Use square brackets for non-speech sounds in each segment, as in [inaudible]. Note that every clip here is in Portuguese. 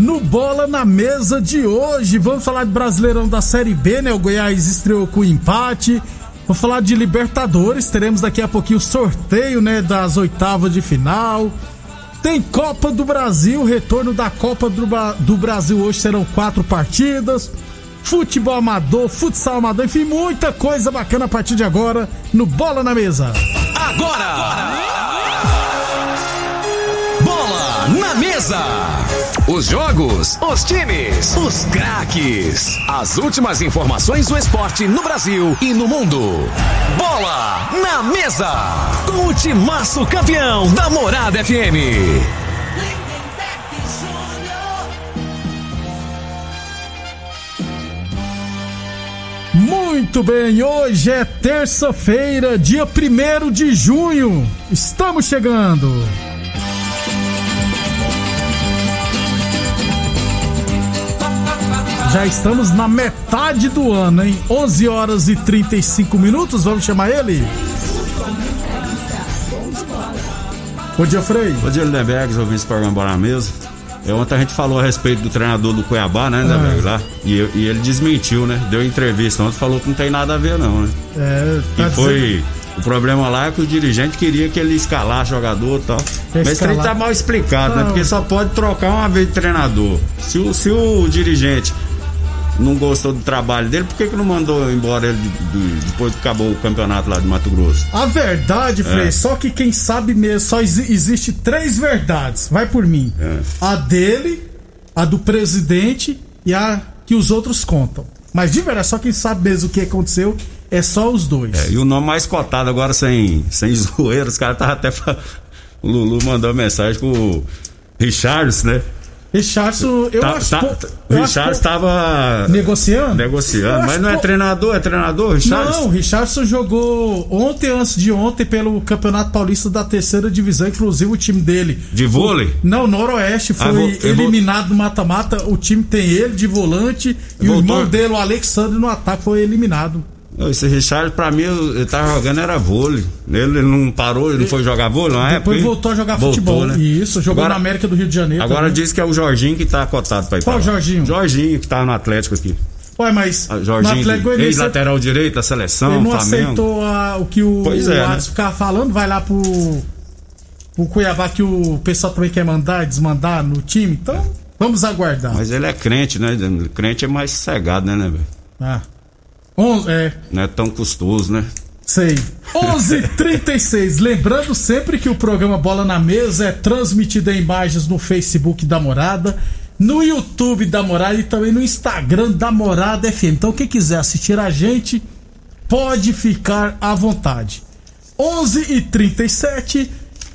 No Bola na Mesa de hoje, vamos falar de Brasileirão da Série B, né? O Goiás estreou com empate. Vou falar de Libertadores, teremos daqui a pouquinho o sorteio, né, das oitavas de final. Tem Copa do Brasil, retorno da Copa do, do Brasil hoje serão quatro partidas. Futebol amador, futsal amador, enfim, muita coisa bacana a partir de agora no Bola na Mesa. Agora! Os jogos, os times, os craques. As últimas informações do esporte no Brasil e no mundo. Bola na mesa! Com o timaço campeão da Morada FM. Muito bem, hoje é terça-feira, dia 1 de junho. Estamos chegando. Já estamos na metade do ano, hein? 11 horas e 35 minutos, vamos chamar ele? Bom dia, Frei. Bom dia, Lindenberg, ouvindo esse programa Bola na Mesa. É, ontem a gente falou a respeito do treinador do Cuiabá, né, Lindenberg, lá. E, e ele desmentiu, né? Deu entrevista ontem, falou que não tem nada a ver, não, né? É, tá E foi. O problema lá é que o dirigente queria que ele escalasse jogador e tal. Mas isso aí Escalar. tá mal explicado, né? Não. Porque só pode trocar uma vez de treinador. Se o, se o dirigente não gostou do trabalho dele, por que, que não mandou embora ele de- de- depois que acabou o campeonato lá de Mato Grosso? A verdade, Frei, É. só que quem sabe mesmo, só exi- existe três verdades. Vai por mim. É. A dele, a do presidente e a que os outros contam. Mas de verdade, só quem sabe mesmo o que aconteceu é só os dois. É, e o nome mais cotado agora sem, sem [laughs] zoeira, os caras estavam até. fa- O Lulu mandou mensagem com o Richards, né? Richardson, eu Tá- acho tá- o eu acho Richards po- estava negociando. Negociando, mas não é treinador, é treinador, Richards? Não, o Richardson jogou ontem, antes de ontem, pelo Campeonato Paulista da terceira divisão. Inclusive, o time dele. De vôlei? Não, Noroeste foi Ah, vou- eu vou- eliminado no mata-mata. O time tem ele de volante e o Voltou? irmão dele, o Alexandre, no ataque foi eliminado. Não, Esse Richards, pra mim, ele tava jogando era vôlei. Ele, não parou, ele não foi jogar vôlei na Depois época? voltou a jogar Voltou, futebol. né? Isso, jogou Agora- na América do Rio de Janeiro. Agora também. diz que é o Jorginho que tá cotado pra ir Qual pra lá. Jorginho? Jorginho, que tá no Atlético aqui. Ué, mas Ah, no Jorginho, Atlético Goianiense, ex-lateral direito da seleção, ele não Flamengo. aceitou a- o que o, Pois o é, né? Ficava falando, vai lá pro, pro Cuiabá que o pessoal também quer mandar, desmandar no time. Então, vamos aguardar. Mas ele é crente, né? Crente é mais cegado, né, né, velho? Ah. É, Não é tão custoso, né? sei. 11:36. [laughs] Lembrando sempre que o programa Bola na Mesa é transmitido em imagens no Facebook da Morada, no YouTube da Morada e também no Instagram da Morada FM. Então, quem quiser assistir a gente, pode ficar à vontade. 11:37.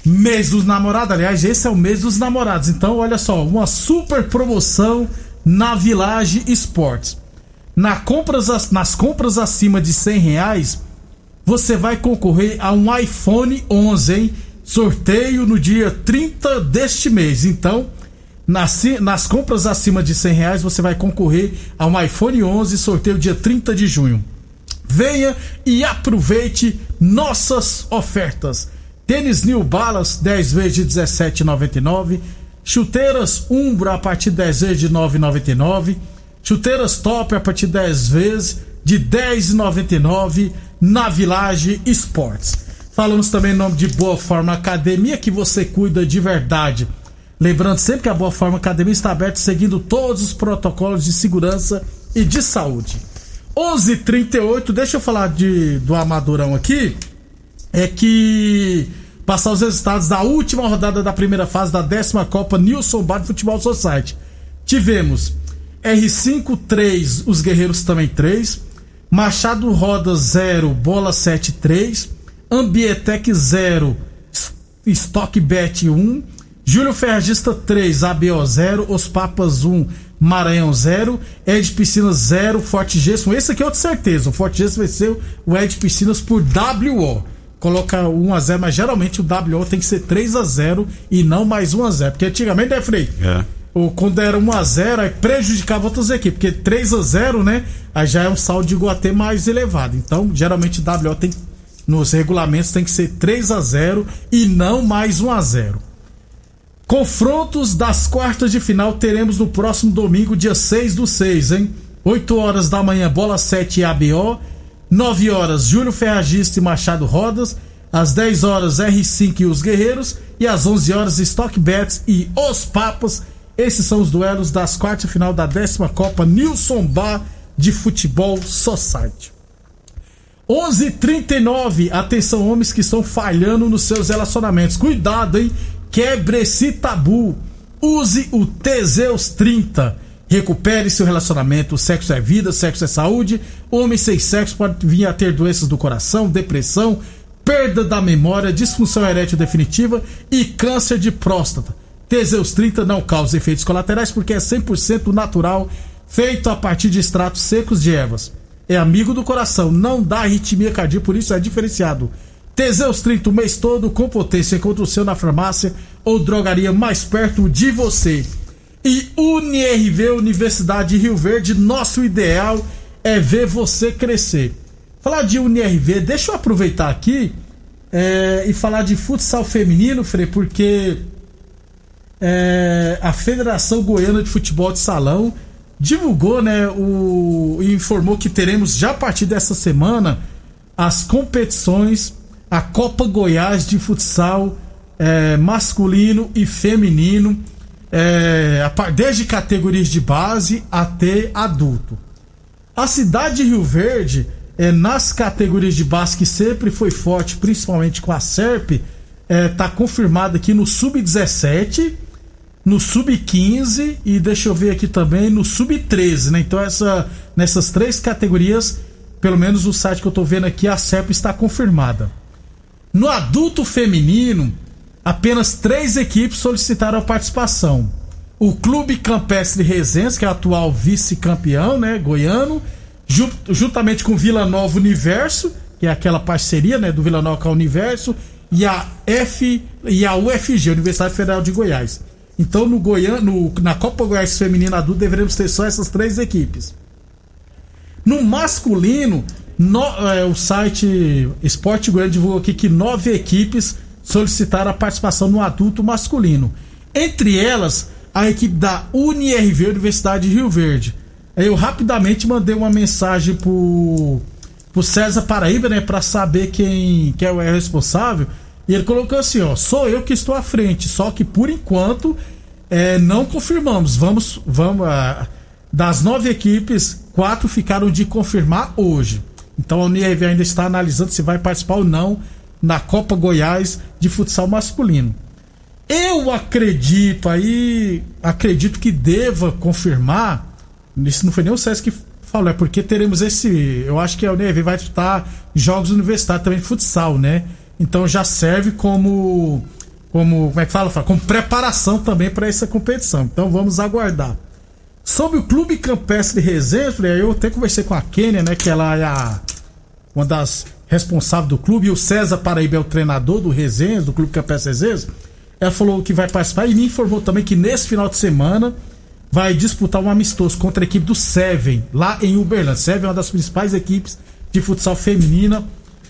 Mês dos namorados, aliás, esse é o mês dos namorados. Então, olha só, uma super promoção na Village Esportes. Na compras, nas compras acima de 100 reais, você vai concorrer a um iPhone 11, hein? Sorteio no dia 30 deste mês. Então, nas, nas compras acima de 100 reais, você vai concorrer a um iPhone 11, sorteio dia 30 de junho. Venha e aproveite nossas ofertas. Tênis New Balance 10 vezes de 17,99. Chuteiras Umbro a partir de 10 vezes de 9,99. Chuteiras Top a partir de 10 vezes de 10,99 na Village Esportes. Falamos também em nome de Boa Forma Academia, que você cuida de verdade. Lembrando sempre que a Boa Forma Academia está aberta seguindo todos os protocolos de segurança e de saúde. 11:38. Deixa eu falar de do Amadorão aqui. É que passar os resultados da última rodada da primeira fase da décima Copa Nilson Bar de Futebol Society. Tivemos R5 3, os Guerreiros também 3, Machado Roda 0, Bola 7 3, Ambietec 0, Stock Bet 1, Júlio Ferragista 3, ABO 0, Os Papas 1, Maranhão 0, Ed Piscinas 0, Forte Gesso. Esse aqui é outra certeza. O Forte Gesso ser o Ed Piscinas por WO. Coloca 1 a 0 mas geralmente o WO tem que ser 3 a 0 e não mais 1 a 0 Porque antigamente, né, Frei? É. O, quando era 1 a 0 aí prejudicava outras equipes. Porque 3 a 0 né? Aí já é um saldo de gol até mais elevado. Então, geralmente WO tem. Nos regulamentos tem que ser 3 a 0 e não mais 1 a 0 Confrontos das quartas de final teremos no próximo domingo, dia 6 do 6, hein? 8 horas da manhã, Bola 7 e ABO. 9 horas, Júlio Ferragista e Machado Rodas. Às 10 horas, R5 e os Guerreiros. E às 11 horas, Stock Bets e Os Papas. Esses são os duelos das quartas final da décima Copa Nilson Bar de Futebol Society. 11:39 Atenção, homens que estão falhando nos seus relacionamentos. Cuidado, hein? Quebre esse tabu. Use o Teseus 30. Recupere seu relacionamento. Sexo é vida, sexo é saúde. Homem sem sexo pode vir a ter doenças do coração, depressão, perda da memória, disfunção erétil definitiva e câncer de próstata. Teseus 30 não causa efeitos colaterais porque é 100% natural, feito a partir de extratos secos de ervas. É amigo do coração, não dá arritmia cardíaca, por isso é diferenciado. Teseus 30 o mês todo com potência contra o seu na farmácia ou drogaria mais perto de você. E UniRV, Universidade de Rio Verde, nosso ideal é ver você crescer. Falar de UniRV, deixa eu aproveitar aqui é, e falar de futsal feminino, Frei, porque é, a Federação Goiana de Futebol de Salão divulgou, né, o, e informou que teremos já a partir dessa semana as competições a Copa Goiás de futsal é, masculino e feminino, é, desde categorias de base até adulto. A cidade de Rio Verde, é, nas categorias de base que sempre foi forte, principalmente com a SERP, está é, confirmada aqui no Sub-17, no Sub-15 e deixa eu ver aqui também no Sub-13, né? Então essa, nessas três categorias, pelo menos o site que eu estou vendo aqui, a SERP está confirmada. No adulto feminino, apenas três equipes solicitaram a participação. O Clube Campestre Resenhas, que é o atual vice-campeão, né, goiano, juntamente com Vila Nova Universo, que é aquela parceria, né, do Vila Nova com o Universo, e a F e a UFG, Universidade Federal de Goiás. Então, no Goiano, na Copa Goiás Feminina Adulto, deveremos ter só essas três equipes. No masculino, no, é, o site Esporte Goiânia divulgou aqui que nove equipes solicitaram a participação no adulto masculino. Entre elas, a equipe da UniRV, Universidade de Rio Verde. Eu rapidamente mandei uma mensagem pro, pro César Paraíba, né, para saber quem, quem é o responsável. E ele colocou assim: ó, sou eu que estou à frente, só que por enquanto é, não confirmamos. Vamos, vamos. Ah, das nove equipes, quatro ficaram de confirmar hoje. Então a Unirv ainda está analisando se vai participar ou não na Copa Goiás de futsal masculino. Eu acredito aí, acredito que deva confirmar. Isso não foi nem o César que falou, é porque teremos esse. Eu acho que a Unirv vai disputar jogos universitários também de futsal, né? Então já serve como. Como, como é que fala? Como preparação também para essa competição. Então vamos aguardar. Sobre o Clube Campestre Resenha, eu até conversei com a Kênia, né? Que ela é a, uma das responsáveis do clube, e o César Paraíba é o treinador do Resenhas, do Clube Campestre Resenhas. Ela falou que vai participar e me informou também que nesse final de semana vai disputar um amistoso contra a equipe do Seven, lá em Uberlândia. Seven é uma das principais equipes de futsal feminina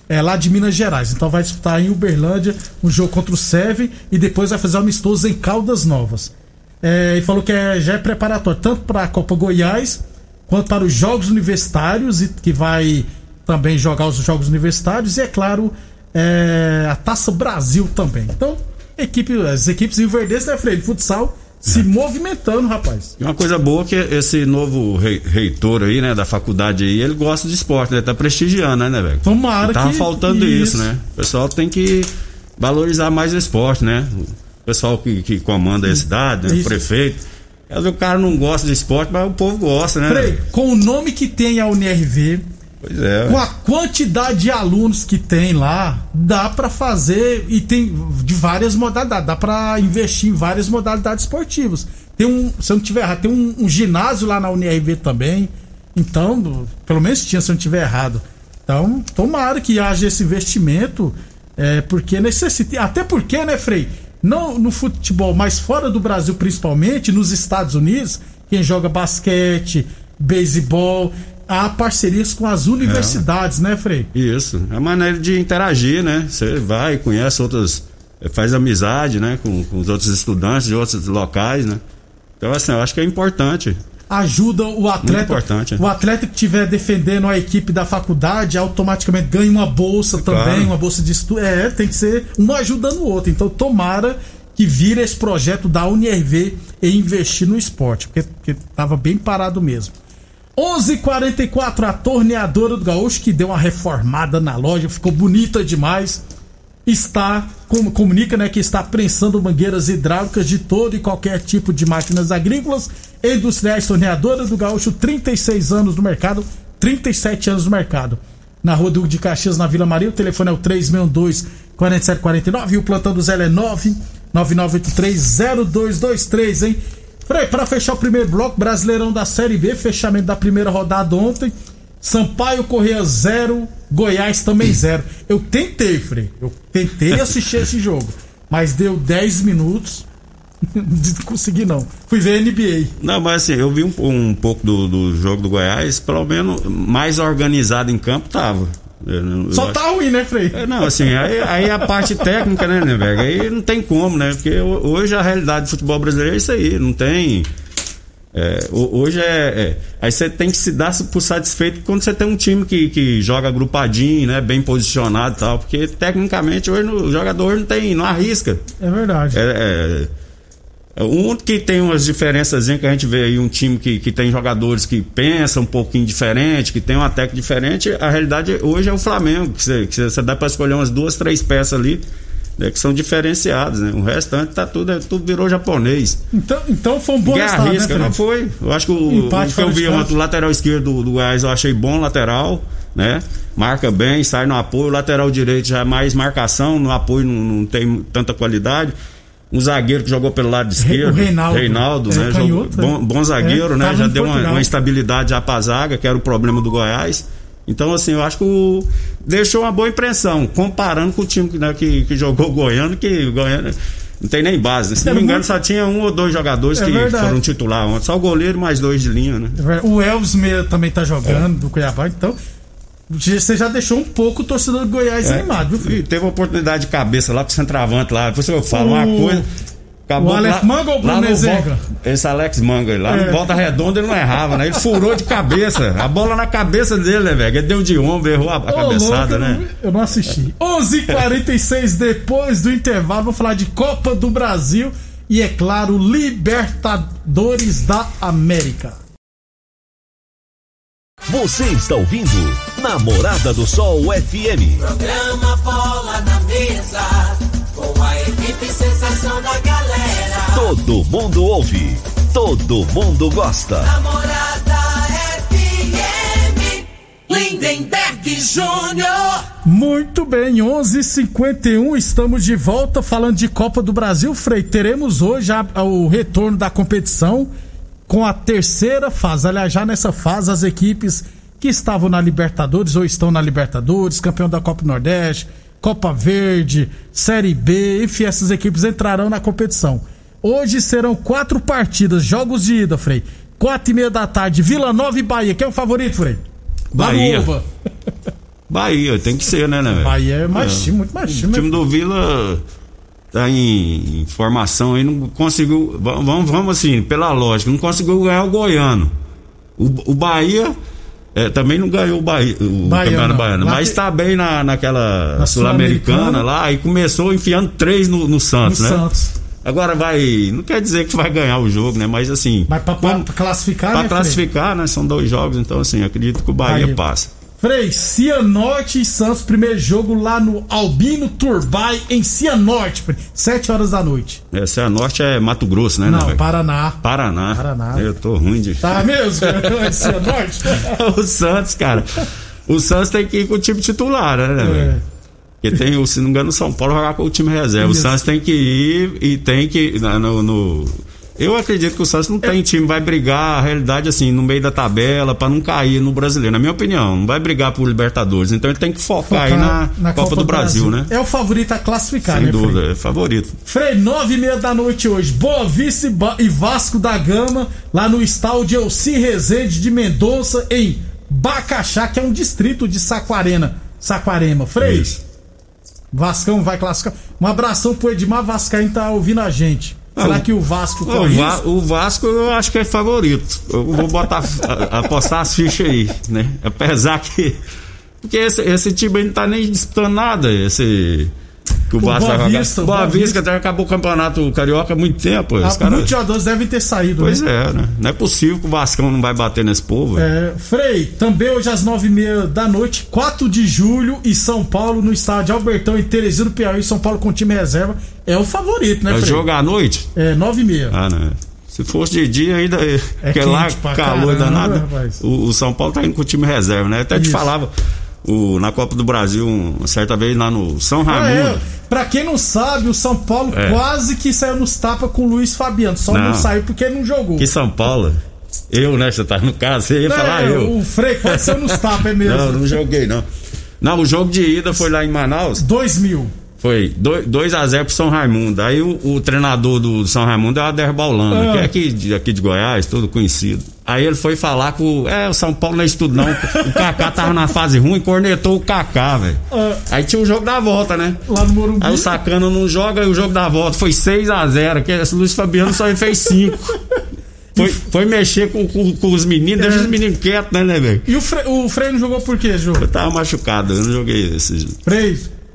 é, lá de Minas Gerais. Então vai disputar em Uberlândia um jogo contra o Seve e depois vai fazer um amistoso em Caldas Novas. É, e falou que é, já é preparatório tanto para a Copa Goiás quanto para os Jogos Universitários, e que vai também jogar os Jogos Universitários, e é claro, é, a Taça Brasil também. Então, equipe, as equipes Rio Verdense, né, Freire? Futsal se movimentando, rapaz. E uma coisa boa que esse novo rei- reitor aí, né, da faculdade aí, ele gosta de esporte, né? Tá prestigiando, né, velho? Tomara Tava que- faltando isso. isso. né? O pessoal tem que valorizar mais o esporte, né? O pessoal que, que comanda a cidade, né? o prefeito. O cara não gosta de esporte, mas o povo gosta, né? Frei, com o nome que tem a UNRV, Pois é. com a quantidade de alunos que tem lá, dá pra fazer e tem de várias modalidades, dá pra investir em várias modalidades esportivas. Tem um, se eu não tiver errado, tem um, um ginásio lá na UNRV também. Então, pelo menos tinha se eu não tiver errado. Então, tomara que haja esse investimento, é, porque necessita, até porque, né, Frei, não no futebol, mas fora do Brasil principalmente, nos Estados Unidos, quem joga basquete, beisebol, há parcerias com as universidades, né, Frei? Isso. É a maneira de interagir, né? Você vai, conhece outras. Faz amizade, né? Com, com os outros estudantes de outros locais, né? Então, assim, eu acho que é importante. Ajuda o atleta. importante, é. O atleta que estiver defendendo a equipe da faculdade automaticamente ganha uma bolsa também, Claro. uma bolsa de estudo. É, tem que ser um ajudando o outro. Então, tomara que vire esse projeto da UNIRV e investir no esporte, porque, porque tava bem parado mesmo. 11:44 a torneadora do Gaúcho que deu uma reformada na loja, ficou bonita demais. Está com- comunica, né, que está prensando mangueiras hidráulicas de todo e qualquer tipo de máquinas agrícolas industriais. Torneadora do Gaúcho, 36 anos no mercado, 37 anos no mercado. Na Rua Duque de Caxias, na Vila Maria, o telefone é o 362 4749 e o plantão do Zé é 9 99830223, hein? Frei, para fechar o primeiro bloco, Brasileirão da Série B, fechamento da primeira rodada ontem. Sampaio Correia 0, Goiás também 0. Eu tentei, Frei. Eu tentei [laughs] assistir esse jogo. Mas deu 10 minutos. [laughs] Não consegui, não. Fui ver NBA. Não, mas assim, eu vi um, um pouco do, do jogo do Goiás, pelo menos mais organizado em campo tava. Eu eu Só acho- tá ruim, né, Frei? É, Não, assim, aí, aí a parte [laughs] técnica, né, velho? Aí não tem como, né? Porque ho- hoje a realidade do futebol brasileiro é isso aí, não tem. é, ho- hoje é, é- Aí você tem que se dar por satisfeito quando você tem um time que, que joga agrupadinho, né? Bem posicionado e tal. Porque tecnicamente hoje no- o jogador não tem, não arrisca. É verdade. É, é, um que tem umas diferenças que a gente vê aí, um time que, que tem jogadores que pensam um pouquinho diferente, que tem uma técnica diferente, a realidade hoje é o Flamengo, que você, que você dá para escolher umas duas, três peças ali, né, que são diferenciadas, né? O restante tá tudo, é, tudo virou japonês. Então, então foi um bom Ninguém resultado, né, arrisca, Frei? não foi? Eu acho que o, Empate o que eu vi ontem, o lateral esquerdo do, do Goiás eu achei bom lateral, né? Marca bem, sai no apoio. O lateral direito já é mais marcação, no apoio não, não tem tanta qualidade. Um zagueiro que jogou pelo lado esquerdo. Reinaldo. Reinaldo, É, né? canhoto, Jogou- é. bom, bom zagueiro, É, né? tava Já deu uma, uma estabilidade já pra zaga, que era o problema do Goiás. Então, assim, eu acho que o, deixou uma boa impressão, comparando com o time que, né, que, que jogou o Goiano, que o Goiano não tem nem base. né? Se não Era me engano, muito- só tinha um ou dois jogadores É que verdade. foram titular ontem. Só o goleiro mais dois de linha, né? É. O Elvis também tá jogando, do Cuiabá. Então, você já deixou um pouco o torcedor do Goiás animado, viu? E teve uma oportunidade de cabeça lá pro centroavante lá. Depois eu falo uma O- coisa. Acabou o Alex lá- Manga ou o Bruno Mezenga? Esse Alex Manga, lá É. no volta redonda ele não errava, né? Ele furou de cabeça. A bola na cabeça dele, né, velho? Ele deu de ombro, errou a, a Ô, cabeçada, louco, né? Eu não, eu não assisti. 11:46 depois do intervalo, vou falar de Copa do Brasil e, é claro, Libertadores da América. Você está ouvindo Namorada do Sol FM. Programa Bola na Mesa, com a equipe sensação da galera. Todo mundo ouve, todo mundo gosta. Namorada FM, Lindenberg Júnior. Muito bem, 11:51 estamos de volta falando de Copa do Brasil. Frei, teremos hoje a- o retorno da competição com a terceira fase. Aliás, já nessa fase, as equipes que estavam na Libertadores ou estão na Libertadores, campeão da Copa Nordeste, Copa Verde, Série B, enfim, essas equipes entrarão na competição. Hoje serão quatro partidas, jogos de ida, Frei. Quatro e meia da tarde, Vila Nova e Bahia. Quem é o favorito, Frei? Bahia. Bahia, tem que ser, né, né? Bahia é mais time, muito mais O time. time do Vila tá em, formação aí, não conseguiu. va- Vamos, vamos assim, pela lógica, não conseguiu ganhar o Goiano. O, o Bahia é, também não ganhou o, Bahia, o Bahia Campeonato. Baiano, mas tem- tá bem na, naquela Na Sul-Americana lá e começou enfiando três no, no Santos, No né? Santos. Agora vai. Não quer dizer que vai ganhar o jogo, né? Mas assim. Mas pra, pra- pra classificar, pra né, classificar, né? São dois jogos, então assim, acredito que o Bahia, Bahia. passa. Frei, Cianorte e Santos, primeiro jogo lá no Albino Turbay, em Cianorte, Frei, 7 horas da noite. É a norte é Mato Grosso, né? né, Não, velho? Paraná. Paraná. Paraná. Eu tô ruim de. Tá mesmo? É [laughs] Cianorte? [laughs] o Santos, cara. O Santos tem que ir com o time titular, né, É. velho? Porque tem, se não me engano, o São Paulo jogar com o time reserva. Isso. O Santos tem que ir e tem que. No, no- eu acredito que o Santos não tem time, vai brigar, a realidade, assim, no meio da tabela, pra não cair no brasileiro, na minha opinião. Não vai brigar por Libertadores. Então ele tem que focar, aí na, Copa, do Brasil, né? É o favorito a classificar, Sem né, Frei? dúvida, é favorito. Frei, nove e meia da noite hoje. Boa Vista e Vasco da Gama, lá no estádio Elci Rezende de Mendonça, em Bacaxá, que é um distrito de Saquarena. Saquarema. Frei, Isso. Vascão vai classificar. Um abração pro Edmar Vascaíno tá ouvindo a gente. Será que o Vasco O, Va- o Vasco eu acho que é favorito. Eu vou botar, [laughs] apostar as fichas aí, né? Apesar que. Porque esse, esse time aí não tá nem disputando nada. Esse. Que o, Vasco Boa. Vista, Boa Boa Vista, Vista. até acabou o campeonato carioca há muito tempo. Ah, Os cara... Muitos jogadores devem ter saído, Pois né? é, né? Não é possível que o Vascão não vai bater nesse povo. É, Frei, também hoje às nove e meia da noite, 4 de julho, e São Paulo, no estádio Albertão, em Teresina do Piauí, São Paulo com time reserva, é o favorito, né, É, Frei? jogar à noite? É, nove e meia. Ah, não. Se fosse de dia ainda, é, porque lá calor caramba, danado. rapaz. O, o São Paulo tá indo com o time reserva, né? Até te Isso. falava o, na Copa do Brasil, uma certa vez lá no São Ah, Raimundo. é. Pra quem não sabe, o São Paulo É. quase que saiu nos tapas com o Luiz Fabiano. Só não, Não. saiu porque ele não jogou. Que São Paulo. Eu, né? Você tá no caso, você ia falar É, eu. O Frei quase saiu nos tapas, é [laughs] mesmo. Não, não joguei, não. Não, o jogo de ida foi lá em Manaus. 2 mil. Foi 2x0 pro São Raimundo. Aí o, o treinador do São Raimundo é o Ader Baulanda, Ah. que é aqui de, aqui de Goiás, todo conhecido. Aí ele foi falar com. o- É, o São Paulo não é isso tudo, não. O Kaká tava na fase ruim, cornetou o Kaká, velho. Ah. Aí tinha o jogo da volta, né? Lá no Morumbi. Aí o Sacano não joga e o jogo da volta foi 6x0. Que esse Luiz Fabiano só fez 5. Foi, foi mexer com, com- com os meninos, deixa os meninos quietos, né, né, velho? E o Frei, o Frei não jogou por quê, jogo? Eu tava machucado, eu não joguei esse jogo.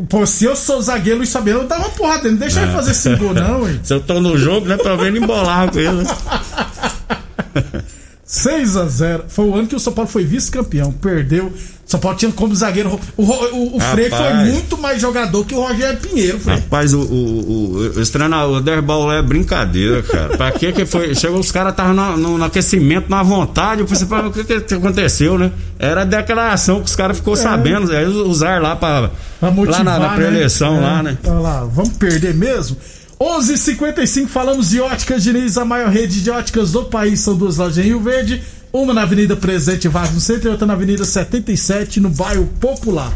Pô, se eu sou zagueiro, Luiz Fabiano, eu dava uma porrada dele. Não deixa ele fazer esse gol, não, hein? [laughs] Se eu tô no jogo, né, ver ele embolar com ele. [laughs] 6 a 0 Foi o ano que o São Paulo foi vice-campeão. Perdeu. São Paulo tinha como zagueiro. O, o, o Frei foi muito mais jogador que o Rogério Pinheiro, Frei. Rapaz, o, o, o, esse treinador, o é brincadeira, cara. Pra que que foi? Chegou, os caras estavam no, no, no aquecimento, na vontade. Eu pensei, "Pô, o que, que aconteceu, né? Era a declaração que os caras ficou sabendo. Aí usaram lá pra. Pra motivar, lá na, na né? pré-eleição, É, lá, né? Olha lá, vamos perder mesmo? 11:55 h 55 falamos de Óticas Diniz, a maior rede de óticas do país. São duas lojas em Rio Verde, uma na Avenida Presidente Vargas no centro e outra na Avenida 77, no bairro Popular.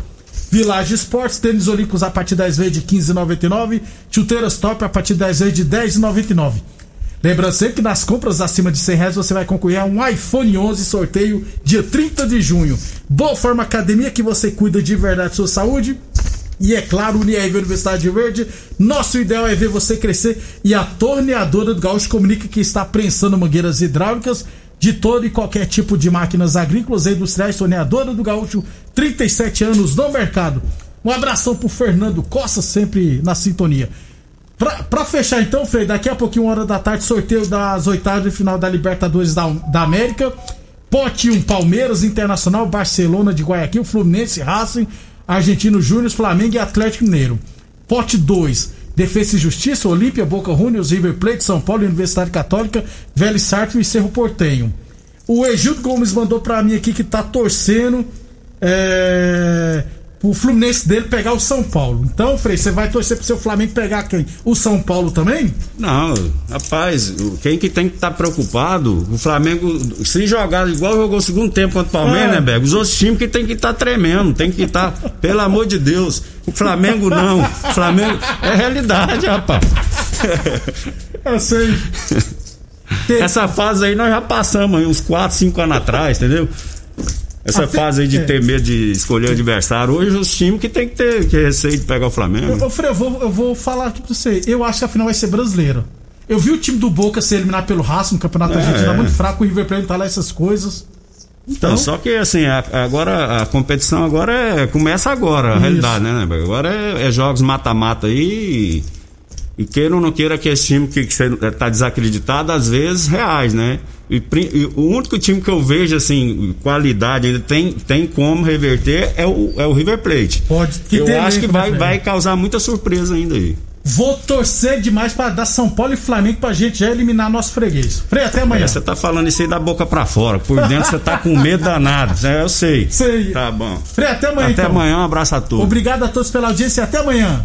Village Esportes, tênis olímpicos a partir das vezes de 15,99, chuteiras top a partir das vezes de 10,99. Lembrando sempre que nas compras acima de 100 reais você vai concorrer a um iPhone 11 sorteio dia 30 de junho. Boa Forma Academia que você cuida de verdade sua saúde. E é claro, Unirv Universidade de Verde, nosso ideal é ver você crescer e a torneadora do Gaúcho comunica que está prensando mangueiras hidráulicas de todo e qualquer tipo de máquinas agrícolas e industriais, torneadora do Gaúcho, 37 anos no mercado. Um abração pro Fernando Costa, sempre na sintonia. Pra, pra fechar então, Frei, daqui a pouquinho, uma hora da tarde, sorteio das oitavas de final da Libertadores da, da América. Pote 1, Palmeiras, Internacional, Barcelona de Guayaquil, Fluminense, Racing, Argentino Júnior, Flamengo e Atlético Mineiro. Pote 2, Defesa e Justiça, Olímpia, Boca Juniors, River Plate, São Paulo, Universidade Católica, Vélez Sartre e Cerro Portenho. O Egildo Gomes mandou pra mim aqui que tá torcendo é, o Fluminense dele pegar o São Paulo. Então, Frei, você vai torcer pro seu Flamengo pegar quem? O São Paulo também? Não, rapaz, quem que tem que estar preocupado, o Flamengo, se jogar igual jogou o segundo tempo contra o Palmeiras, É. né, Bego? Os outros times que tem que estar tremendo, tem que estar, pelo amor de Deus. O Flamengo não. O Flamengo é realidade, rapaz. [laughs] Eu sei. Essa fase aí nós já passamos aí uns 4, 5 anos atrás, entendeu? Essa Até- fase aí de é. ter medo de escolher o adversário, hoje os times que tem que ter que receio de pegar o Flamengo. Frei, eu vou, eu vou falar aqui pra você. Eu acho que a final vai ser brasileiro. Eu vi o time do Boca ser eliminado pelo Racing no Campeonato É, Argentino, é. muito fraco, o River Plate tá lá essas coisas. Então, só que assim, a- agora a competição agora é, começa agora, a Isso. realidade, né? né? Agora é, é jogos mata-mata aí e, queira ou não queira que esse time que, que você tá desacreditado, às vezes reais, né? E, e o único time que eu vejo assim, qualidade, ainda tem, tem como reverter é o, é o River Plate. Pode que Eu acho que vai, vai causar muita surpresa ainda aí. Vou torcer demais pra dar São Paulo e Flamengo pra gente já eliminar nosso freguês. Frei, até amanhã. É, você tá falando isso aí da boca pra fora. Por dentro você tá com medo danado. É, eu sei. Sei. Tá bom. Frei, até amanhã Até então. amanhã, um abraço a todos. Obrigado a todos pela audiência e até amanhã.